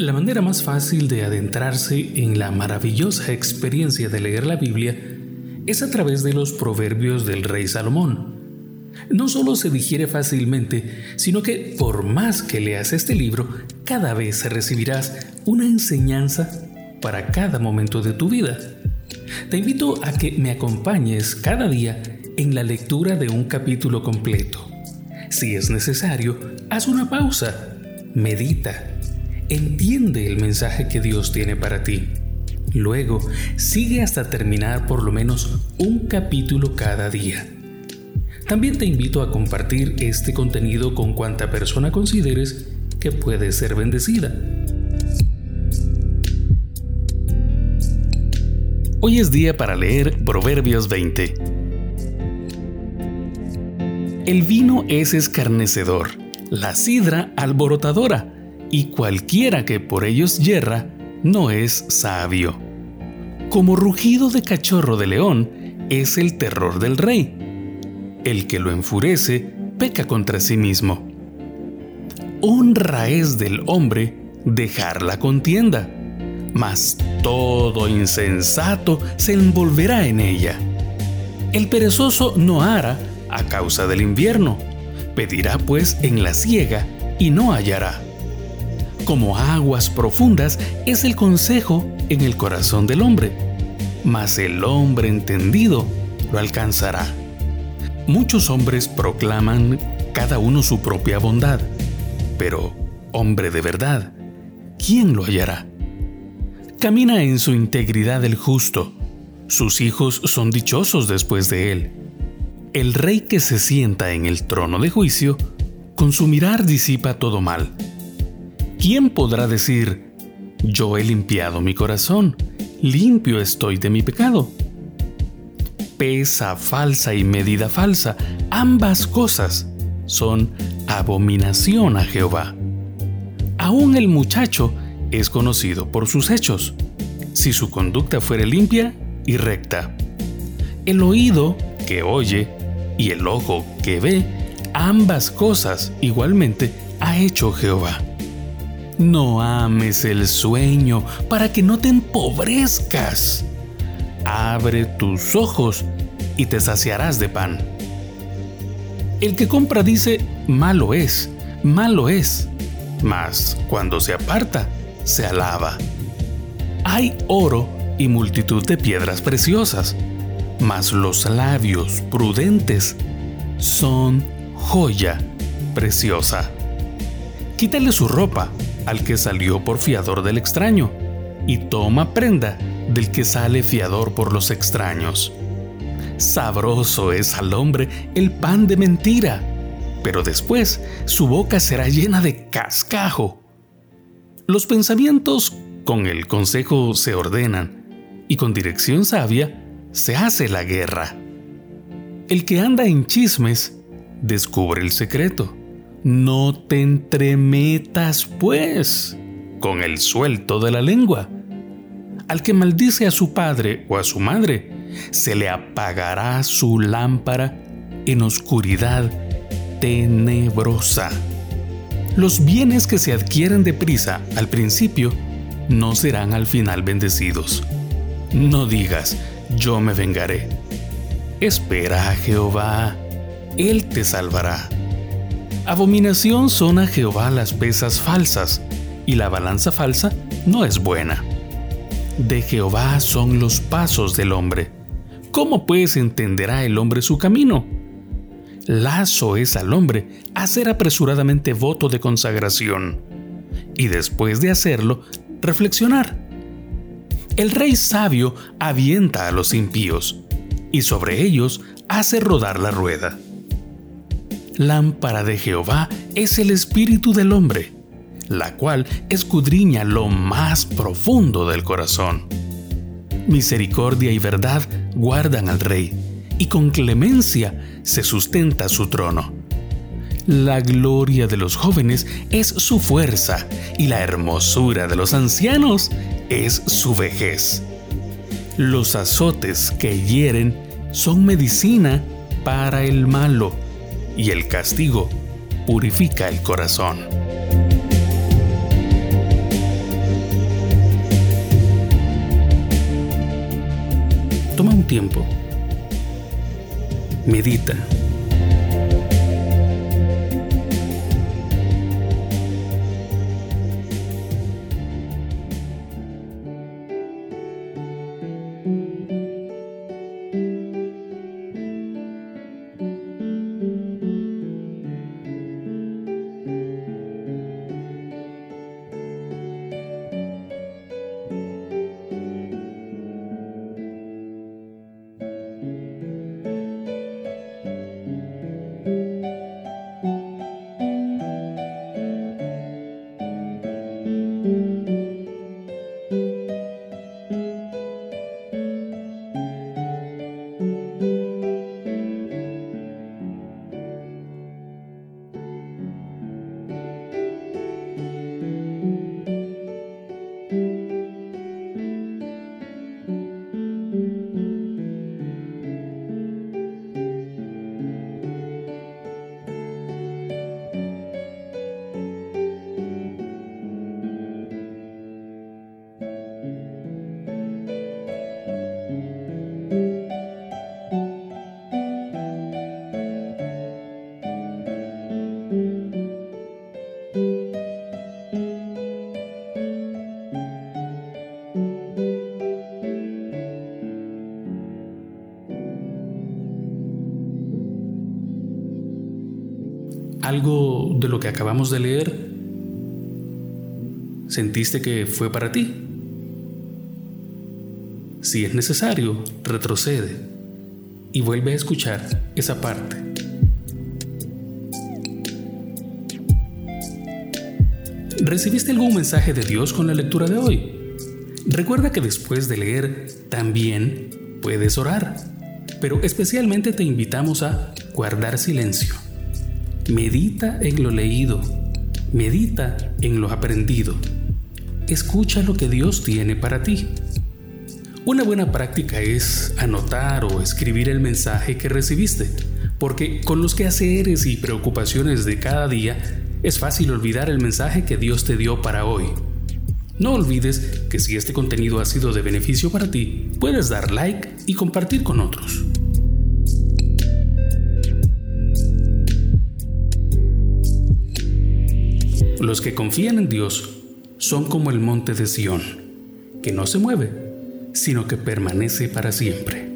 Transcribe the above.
La manera más fácil de adentrarse en la maravillosa experiencia de leer la Biblia es a través de los proverbios del rey Salomón. No solo se digiere fácilmente, sino que por más que leas este libro, cada vez recibirás una enseñanza para cada momento de tu vida. Te invito a que me acompañes cada día en la lectura de un capítulo completo. Si es necesario, haz una pausa, medita entiende el mensaje que Dios tiene para ti. Luego, sigue hasta terminar por lo menos un capítulo cada día. También te invito a compartir este contenido con cuanta persona consideres que puede ser bendecida. Hoy es día para leer Proverbios 20. El vino es escarnecedor, la sidra alborotadora y cualquiera que por ellos yerra no es sabio. Como rugido de cachorro de león es el terror del rey. El que lo enfurece peca contra sí mismo. Honra es del hombre dejar la contienda, mas todo insensato se envolverá en ella. El perezoso no hará a causa del invierno, pedirá pues en la siega y no hallará como aguas profundas es el consejo en el corazón del hombre, mas el hombre entendido lo alcanzará. Muchos hombres proclaman cada uno su propia bondad, pero hombre de verdad, ¿quién lo hallará? Camina en su integridad el justo, sus hijos son dichosos después de él. El rey que se sienta en el trono de juicio, con su mirar disipa todo mal ¿quién podrá decir, yo he limpiado mi corazón, limpio estoy de mi pecado? Pesa falsa y medida falsa, ambas cosas son abominación a Jehová. Aún el muchacho es conocido por sus hechos, si su conducta fuere limpia y recta. El oído que oye y el ojo que ve, ambas cosas igualmente ha hecho Jehová. No ames el sueño para que no te empobrezcas. Abre tus ojos y te saciarás de pan. El que compra dice, malo es, malo es, mas cuando se aparta, se alaba. Hay oro y multitud de piedras preciosas, mas los labios prudentes son joya preciosa. Quítale su ropa al que salió por fiador del extraño, y toma prenda del que sale fiador por los extraños. Sabroso es al hombre el pan de mentira, pero después su boca será llena de cascajo. Los pensamientos con el consejo se ordenan, y con dirección sabia se hace la guerra. El que anda en chismes descubre el secreto no te entremetas, pues, con el suelto de la lengua. Al que maldice a su padre o a su madre, se le apagará su lámpara en oscuridad tenebrosa. Los bienes que se adquieren deprisa al principio no serán al final bendecidos. No digas, yo me vengaré. Espera a Jehová, Él te salvará. Abominación son a Jehová las pesas falsas, y la balanza falsa no es buena. De Jehová son los pasos del hombre. ¿Cómo pues entenderá el hombre su camino? Lazo es al hombre hacer apresuradamente voto de consagración, y después de hacerlo, reflexionar. El rey sabio avienta a los impíos, y sobre ellos hace rodar la rueda. Lámpara de Jehová es el espíritu del hombre, la cual escudriña lo más profundo del corazón. Misericordia y verdad guardan al rey, y con clemencia se sustenta su trono. La gloria de los jóvenes es su fuerza, y la hermosura de los ancianos es su vejez. Los azotes que hieren son medicina para el malo y el castigo purifica el corazón. Toma un tiempo. Medita. Algo de lo que acabamos de leer sentiste que fue para ti. Si es necesario, retrocede y vuelve a escuchar esa parte. ¿Recibiste algún mensaje de Dios con la lectura de hoy? Recuerda que después de leer también puedes orar, pero especialmente te invitamos a guardar silencio. Medita en lo leído, medita en lo aprendido. Escucha lo que Dios tiene para ti. Una buena práctica es anotar o escribir el mensaje que recibiste, porque con los quehaceres y preocupaciones de cada día es fácil olvidar el mensaje que Dios te dio para hoy. No olvides que si este contenido ha sido de beneficio para ti, puedes dar like y compartir con otros. Los que confían en Dios son como el monte de Sión, que no se mueve, sino que permanece para siempre.